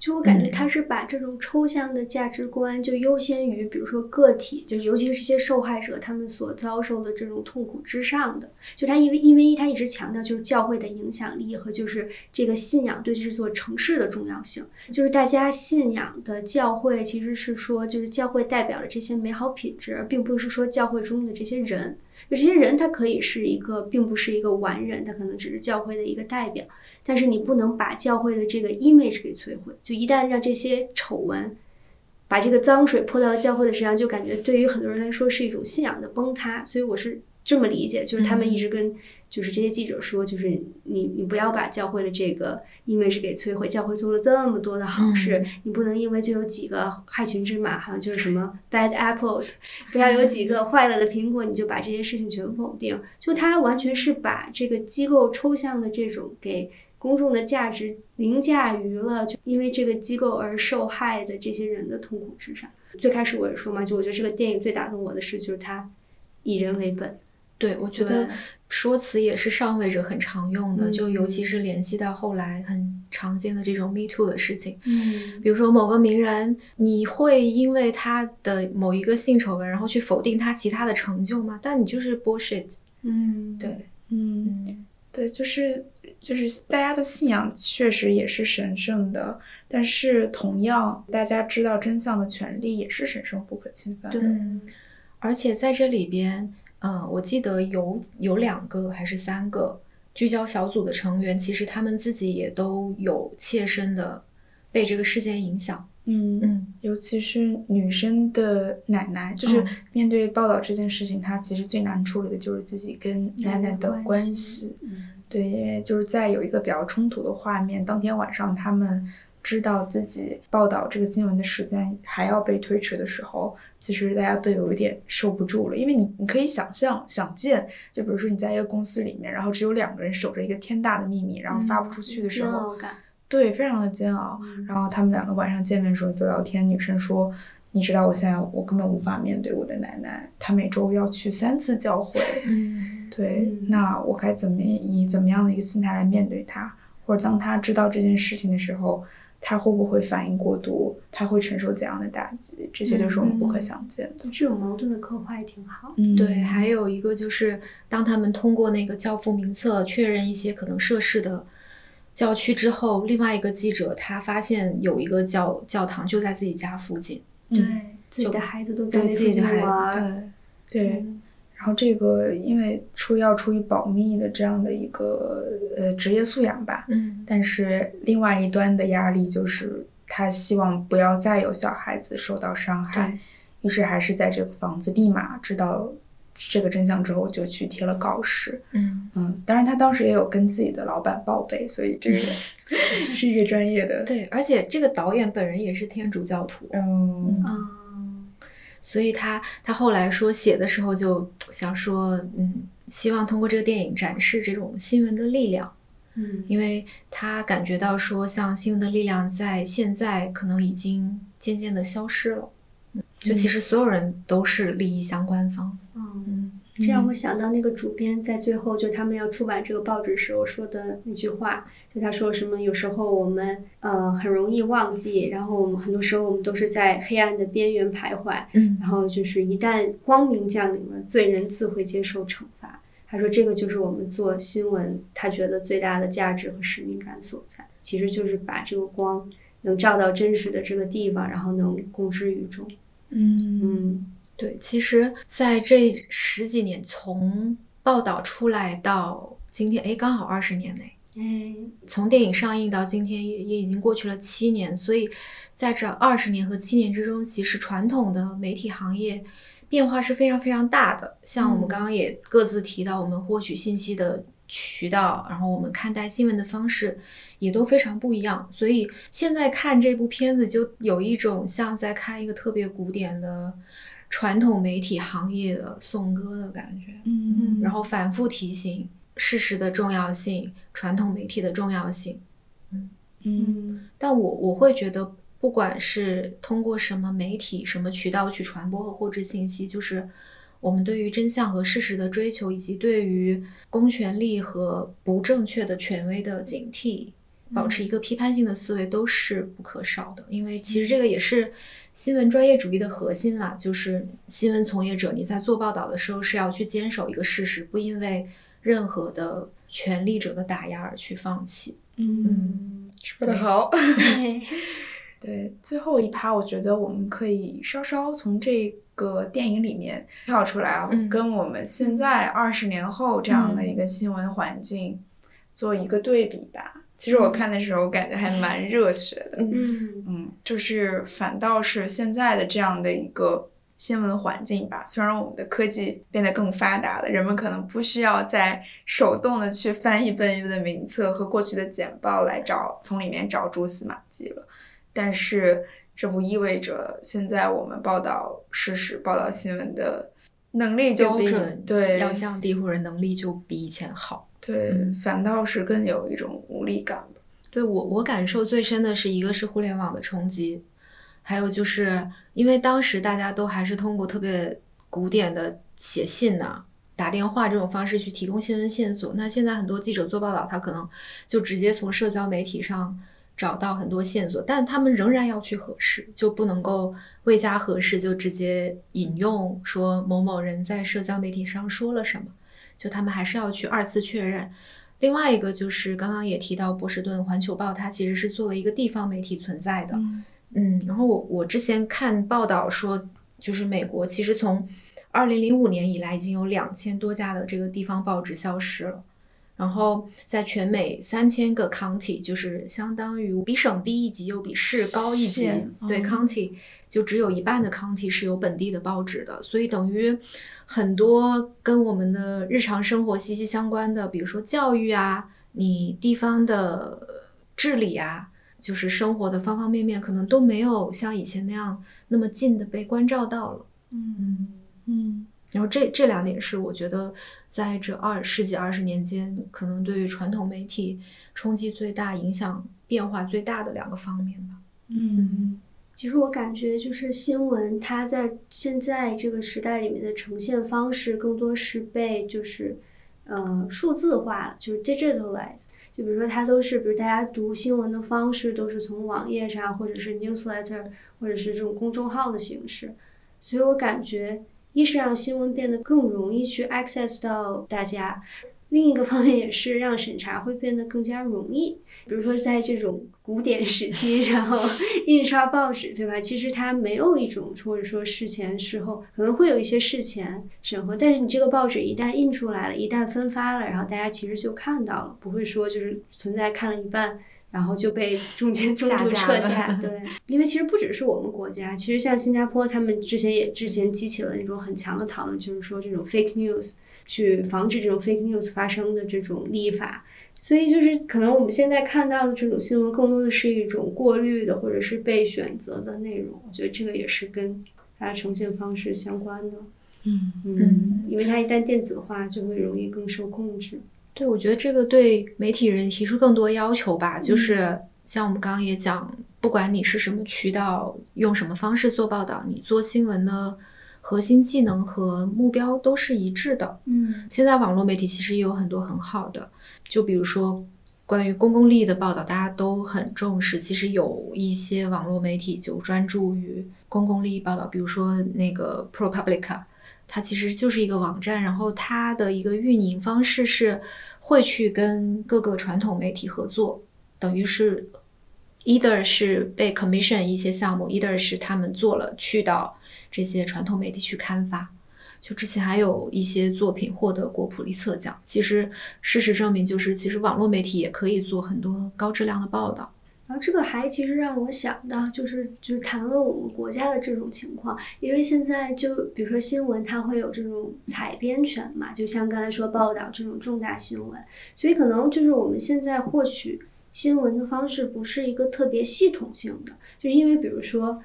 就我感觉嗯他是把这种抽象的价值观就优先于，比如说个体，就是尤其是这些受害者他们所遭受的这种痛苦之上的。就他因为因为他一直强调就是教会的影响力和就是这个信仰对这座城市的重要性，就是大家信仰的教会其实是说就是教会代表了这些美好品质，并不是说教会中的这些人。就这些人，他可以是一个，并不是一个完人，他可能只是教会的一个代表。但是你不能把教会的这个 image 给摧毁。就一旦让这些丑闻把这个脏水泼到了教会的身上，就感觉对于很多人来说是一种信仰的崩塌。所以我是这么理解，就是他们一直跟就是这些记者说，就是你你不要把教会的这个 image 给摧毁。教会做了这么多的好事，你不能因为就有几个害群之马，好像就是什么 bad apples，不要有几个坏了的苹果，你就把这些事情全否定。就他完全是把这个机构抽象的这种给公众的价值凌驾于了就因为这个机构而受害的这些人的痛苦之上。最开始我也说嘛，就我觉得这个电影最打动我的是，就是他以人为本。对，我觉得说辞也是上位者很常用的，嗯就尤其是联系到后来很常见的这种 Me Too 的事情。嗯比如说某个名人，你会因为他的某一个性丑闻，然后去否定他其他的成就吗？但你就是 bullshit。嗯，对，嗯，嗯对，就是就是大家的信仰确实也是神圣的，但是同样，大家知道真相的权利也是神圣不可侵犯的。对，而且在这里边，嗯、我记得有有两个还是三个聚焦小组的成员，其实他们自己也都有切身的被这个事件影响。嗯嗯尤其是女生的奶奶，就是嗯面对报道这件事情，她其实最难处理的就是自己跟奶奶的关关系。嗯对，因为就是在有一个比较冲突的画面，当天晚上他们知道自己报道这个新闻的时间还要被推迟的时候，其实大家都有一点受不住了，因为你你可以想象、想见，就比如说你在一个公司里面，然后只有两个人守着一个天大的秘密，然后发不出去的时候。对，非常的煎熬。然后他们两个晚上见面的时候就聊天，女生说：“你知道我现在我根本无法面对我的奶奶，她每周要去三次教会。嗯对，嗯那我该怎么以怎么样的一个心态来面对她？或者当她知道这件事情的时候，她会不会反应过度？他会承受怎样的打击？这些都是我们不可想见的。这种矛盾的刻画也挺好。嗯，对，还有一个就是，当他们通过那个教父名册确认一些可能涉事的教区之后，另外一个记者他发现有一个教教堂就在自己家附近，嗯对，自己的孩子都在那附近自己的孩玩对。嗯然后这个因为出要出于保密的这样的一个呃职业素养吧，嗯。但是另外一端的压力就是他希望不要再有小孩子受到伤害，于是还是在这个房子立马知道这个真相之后就去贴了告示。嗯，嗯，当然他当时也有跟自己的老板报备，所以这个 是一个专业的。对，而且这个导演本人也是天主教徒，嗯。啊，所以他他后来说写的时候就想说，嗯，希望通过这个电影展示这种新闻的力量。嗯因为他感觉到说，像新闻的力量在现在可能已经渐渐的消失了。嗯就其实所有人都是利益相关方。嗯，嗯，这让我想到那个主编在最后就他们要出版这个报纸时候说的那句话，就他说什么有时候我们呃很容易忘记，然后我们很多时候我们都是在黑暗的边缘徘徊，嗯。然后就是一旦光明降临了，罪人自会接受惩罚。他说这个就是我们做新闻，他觉得最大的价值和使命感所在，其实就是把这个光能照到真实的这个地方，然后能公之于众。嗯。嗯对，其实在这十几年，从报道出来到今天，哎，刚好二十年内。嗯，从电影上映到今天也也已经过去了七年，所以在这二十年和七年之中，其实传统的媒体行业变化是非常非常大的。像我们嗯刚刚也各自提到，我们获取信息的渠道，然后我们看待新闻的方式也都非常不一样。所以现在看这部片子，就有一种像在看一个特别古典的传统媒体行业的颂歌的感觉。嗯然后反复提醒事实的重要性，传统媒体的重要性。嗯嗯但我我会觉得，不管是通过什么媒体、什么渠道去传播和获知信息，就是我们对于真相和事实的追求，以及对于公权力和不正确的权威的警惕，保持一个批判性的思维都是不可少的。因为其实这个也是新闻专业主义的核心啦，就是新闻从业者你在做报道的时候是要去坚守一个事实，不因为任何的权力者的打压而去放弃。嗯，说得好。对 对，最后一趴，我觉得我们可以稍稍从这个电影里面跳出来啊，嗯跟我们现在二十年后这样的一个新闻环境做一个对比吧。其实我看的时候感觉还蛮热血的，嗯嗯，就是反倒是现在的这样的一个新闻环境吧。虽然我们的科技变得更发达了，人们可能不需要再手动的去翻一本一本的名册和过去的简报来找从里面找蛛丝马迹了，但是这不意味着现在我们报道事实、报道新闻的能力就比标准对要降低，或者能力就比以前好。对，嗯反倒是更有一种无力感吧。对我，我感受最深的是一个是互联网的冲击，还有就是因为当时大家都还是通过特别古典的写信呐、打电话这种方式去提供新闻线索。那现在很多记者做报道，他可能就直接从社交媒体上找到很多线索，但他们仍然要去核实，就不能够未加核实就直接引用说某某人在社交媒体上说了什么，就他们还是要去二次确认。另外一个就是刚刚也提到波士顿环球报，它其实是作为一个地方媒体存在的。嗯，然后我我之前看报道说，就是美国其实从二零零五年以来，已经有两千多家的这个地方报纸消失了。然后在全美三千个 county，就是相当于比省低一级又比市高一级，对嗯 county 就只有一半的 county 是有本地的报纸的，所以等于很多跟我们的日常生活息息相关的，比如说教育啊，你地方的治理啊，就是生活的方方面面，可能都没有像以前那样那么近的被关照到了。嗯嗯然后这这两点是我觉得在这二世纪二十年间，可能对于传统媒体冲击最大、影响变化最大的两个方面吧。嗯其实我感觉就是新闻，它在现在这个时代里面的呈现方式，更多是被就是呃数字化了，就是 digitalize。就比如说，它都是，比如大家读新闻的方式都是从网页上，或者是 newsletter，或者是这种公众号的形式。所以我感觉，一是让新闻变得更容易去 access 到大家，另一个方面也是让审查会变得更加容易。比如说，在这种古典时期，然后 印刷报纸，对吧？其实它没有一种或者说事前事后可能会有一些事前审核，但是你这个报纸一旦印出来了，一旦分发了，然后大家其实就看到了，不会说就是存在看了一半。然后就被中间中途撤下，对，因为其实不只是我们国家，其实像新加坡，他们之前也之前激起了那种很强的讨论，就是说这种 fake news，去防止这种 fake news 发生的这种立法。所以就是可能我们现在看到的这种新闻，更多的是一种过滤的或者是被选择的内容。我觉得这个也是跟它的呈现方式相关的。嗯嗯，因为它一旦电子化，就会容易更受控制。对，我觉得这个对媒体人提出更多要求吧，就是像我们刚刚也讲，不管你是什么渠道，用什么方式做报道，你做新闻的核心技能和目标都是一致的。嗯现在网络媒体其实也有很多很好的，就比如说关于公共利益的报道，大家都很重视。其实有一些网络媒体就专注于公共利益报道，比如说那个 ProPublica，它其实就是一个网站，然后它的一个运营方式是会去跟各个传统媒体合作，等于是 either 是被 commission 一些项目，either 是他们做了去到这些传统媒体去刊发。就之前还有一些作品获得过普利策奖。其实事实证明，就是其实网络媒体也可以做很多高质量的报道。然后这个还其实让我想到，就是就是谈论我们国家的这种情况，因为现在就比如说新闻，它会有这种采编权嘛，就像刚才说报道这种重大新闻，所以可能就是我们现在获取新闻的方式不是一个特别系统性的，就是因为比如说。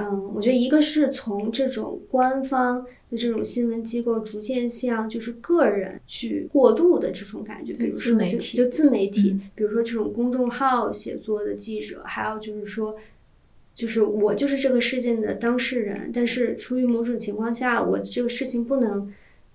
嗯，我觉得一个是从这种官方的这种新闻机构逐渐向就是个人去过渡的这种感觉，比如说媒体就自媒体，嗯比如说这种公众号写作的记者，还有就是说就是我就是这个事件的当事人，但是出于某种情况下，我这个事情不能。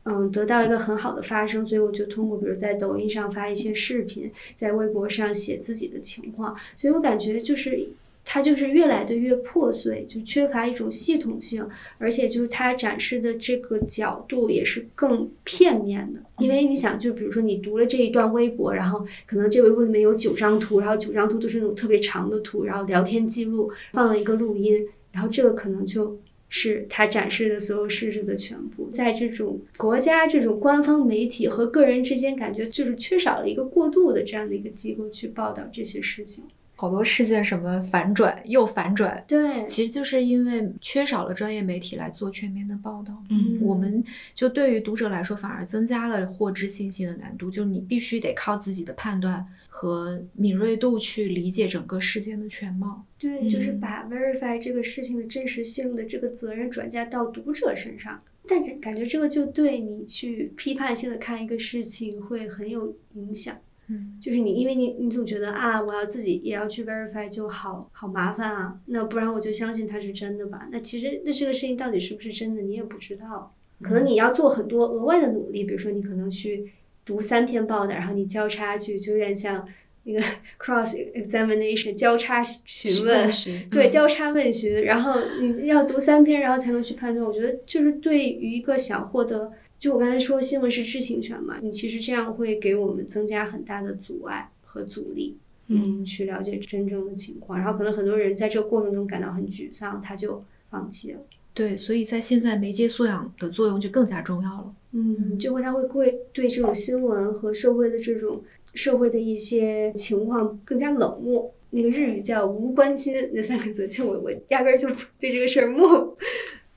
嗯，得到一个很好的发生，所以我就通过比如在抖音上发一些视频，在微博上写自己的情况，所以我感觉就是它就是越来的越破碎，就缺乏一种系统性，而且就是它展示的这个角度也是更片面的。因为你想，就比如说你读了这一段微博，然后可能这微博里面有九张图，然后九张图都是那种特别长的图，然后聊天记录放了一个录音，然后这个可能就。是它展示的所有事实的全部，在这种国家、这种官方媒体和个人之间，感觉就是缺少了一个过渡的这样的一个机构去报道这些事情。好多事件什么反转又反转，对，其实就是因为缺少了专业媒体来做全面的报道。嗯，我们就对于读者来说，反而增加了获知信息的难度。就你必须得靠自己的判断和敏锐度去理解整个事件的全貌。对，就是把 verify 这个事情的真实性的这个责任转嫁到读者身上。但是感觉这个就对你去批判性的看一个事情会很有影响。嗯，就是你，因为你你总觉得啊，我要自己也要去 verify 就好好麻烦啊，那不然我就相信它是真的吧？那其实那这个事情到底是不是真的，你也不知道。可能你要做很多额外的努力，比如说你可能去读三篇报道，然后你交叉去，就有点像那个 cross examination 交叉询问，对，交叉问询，然后你要读三篇，然后才能去判断。我觉得就是对于一个想获得。就我刚才说，新闻是知情权嘛，你其实这样会给我们增加很大的阻碍和阻力，嗯，去了解真正的情况。然后可能很多人在这个过程中感到很沮丧，他就放弃了。对，所以在现在媒介素养的作用就更加重要了。嗯，就会他会会对这种新闻和社会的这种社会的一些情况更加冷漠。那个日语叫无关心那三个字，就我我压根儿就 对这个事儿漠。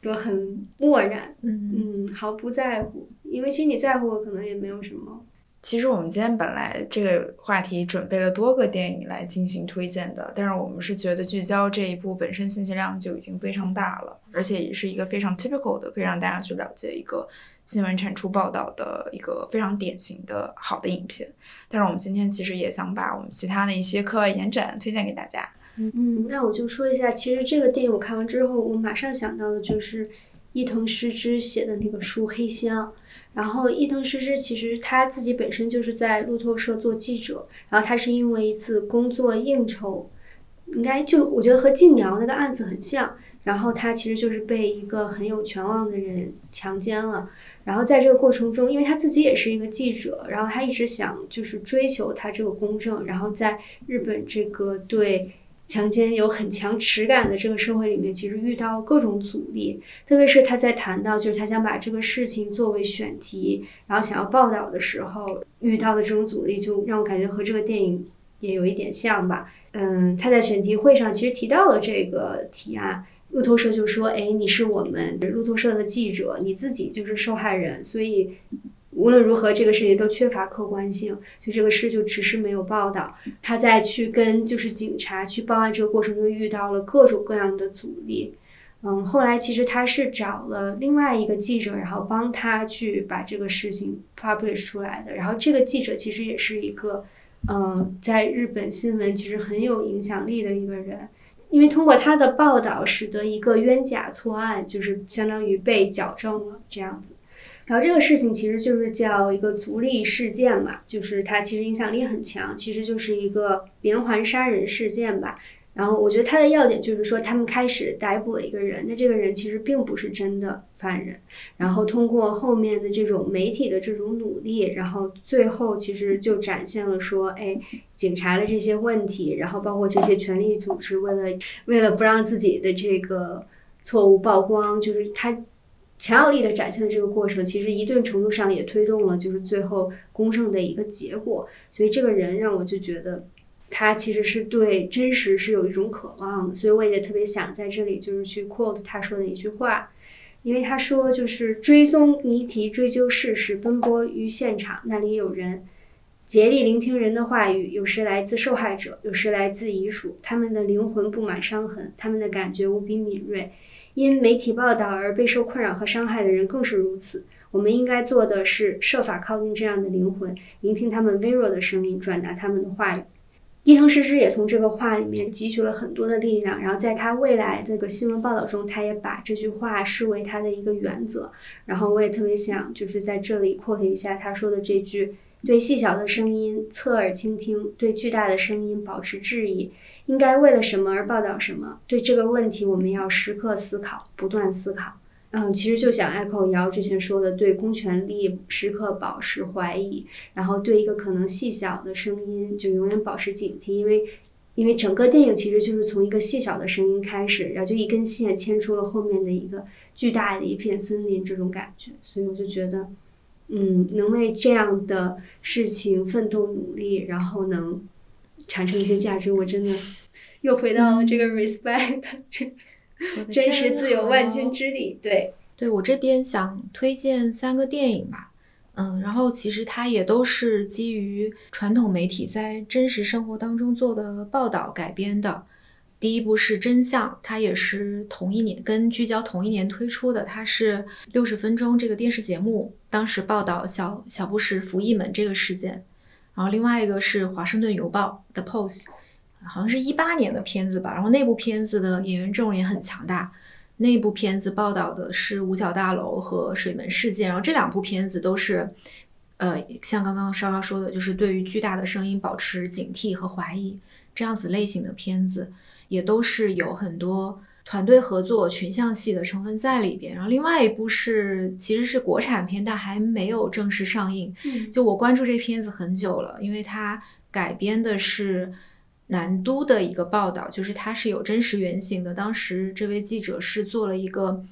说很漠然，嗯嗯，毫不在乎，因为其实你在乎，可能也没有什么。其实我们今天本来这个话题准备了多个电影来进行推荐的，但是我们是觉得聚焦这一部本身信息量就已经非常大了，而且也是一个非常 typical 的，可以让大家去了解一个新闻产出报道的一个非常典型的好的影片。但是我们今天其实也想把我们其他的一些课外延展推荐给大家。嗯，那我就说一下，其实这个电影我看完之后，我马上想到的就是伊藤诗织写的那个书《黑箱》。然后伊藤诗织其实他自己本身就是在路透社做记者，然后他是因为一次工作应酬，应该就我觉得和静瑶那个案子很像。然后他其实就是被一个很有权望的人强奸了。然后在这个过程中，因为他自己也是一个记者，然后他一直想就是追求他这个公正。然后在日本这个对。强奸有很强耻感的这个社会里面，其实遇到各种阻力，特别是他在谈到就是他想把这个事情作为选题，然后想要报道的时候，遇到的这种阻力，就让我感觉和这个电影也有一点像吧。嗯，他在选题会上其实提到了这个提案，路透社就说：“哎，你是我们路透社的记者，你自己就是受害人，所以。”无论如何，这个事情都缺乏客观性，所以这个事就迟迟没有报道。他在去跟就是警察去报案这个过程中遇到了各种各样的阻力。嗯，后来其实他是找了另外一个记者，然后帮他去把这个事情 publish 出来的。然后这个记者其实也是一个，嗯，在日本新闻其实很有影响力的一个人，因为通过他的报道，使得一个冤假错案就是相当于被矫正了这样子。然后这个事情其实就是叫一个足利事件嘛，就是它其实影响力很强，其实就是一个连环杀人事件吧。然后我觉得它的要点就是说，他们开始逮捕了一个人，那这个人其实并不是真的犯人。然后通过后面的这种媒体的这种努力，然后最后其实就展现了说，哎，警察的这些问题，然后包括这些权力组织为了为了不让自己的这个错误曝光，就是他。强有力的展现了这个过程，其实一定程度上也推动了就是最后公正的一个结果。所以这个人让我就觉得，他其实是对真实是有一种渴望的。所以我也特别想在这里就是去 quote 他说的一句话，因为他说就是追踪谜题、追究事实、奔波于现场，那里有人竭力聆听人的话语，有时来自受害者，有时来自遗属，他们的灵魂布满伤痕，他们的感觉无比敏锐。因媒体报道而备受困扰和伤害的人更是如此。我们应该做的是设法靠近这样的灵魂，聆听他们微弱的声音，转达他们的话语。伊藤诗诗也从这个话里面汲取了很多的力量，然后在他未来这个新闻报道中，他也把这句话视为他的一个原则。然后我也特别想就是在这里 quote 一下他说的这句：对细小的声音侧耳倾听，对巨大的声音保持质疑。应该为了什么而报道什么？对这个问题，我们要时刻思考，不断思考。嗯，其实就想 echo 姚之前说的，对公权力时刻保持怀疑，然后对一个可能细小的声音就永远保持警惕，因为因为整个电影其实就是从一个细小的声音开始，然后就一根线牵出了后面的一个巨大的一片森林这种感觉，所以我就觉得，嗯，能为这样的事情奋斗努力，然后能产生一些价值，我真的又回到了这个 respect 这。真实自有万钧之力，对对，我这边想推荐三个电影吧，嗯，然后其实它也都是基于传统媒体在真实生活当中做的报道改编的。第一部是《真相》，它也是同一年跟聚焦同一年推出的，它是六十分钟这个电视节目，当时报道小小布什服役门这个事件。然后另外一个是《华盛顿邮报》的《Post》。好像是一八年的片子吧，然后那部片子的演员阵容也很强大。那部片子报道的是五角大楼和水门事件，然后这两部片子都是，呃，像刚刚稍稍说的，就是对于巨大的声音保持警惕和怀疑这样子类型的片子，也都是有很多团队合作、群像戏的成分在里边。然后另外一部是其实是国产片，但还没有正式上映。就我关注这片子很久了，因为它改编的是。南都的一个报道，就是它是有真实原型的。当时这位记者是做了一个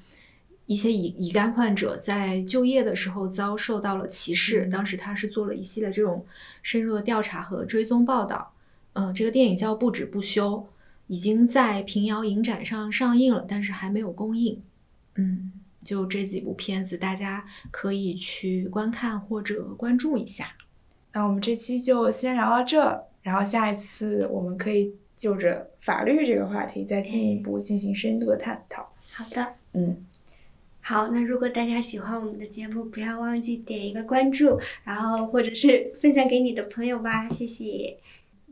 一些乙乙肝患者在就业的时候遭受到了歧视，当时他是做了一系列这种深入的调查和追踪报道。嗯，这个电影叫《不止不休》，已经在平遥影展上上映了，但是还没有公映。嗯，就这几部片子，大家可以去观看或者关注一下。那我们这期就先聊到这。然后下一次我们可以就着法律这个话题再进一步进行深度的探讨。好的，嗯，好，那如果大家喜欢我们的节目，不要忘记点一个关注，然后或者是分享给你的朋友吧，谢谢，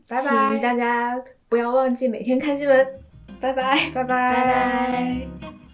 拜拜，请大家不要忘记每天看新闻，拜拜，拜拜，拜拜。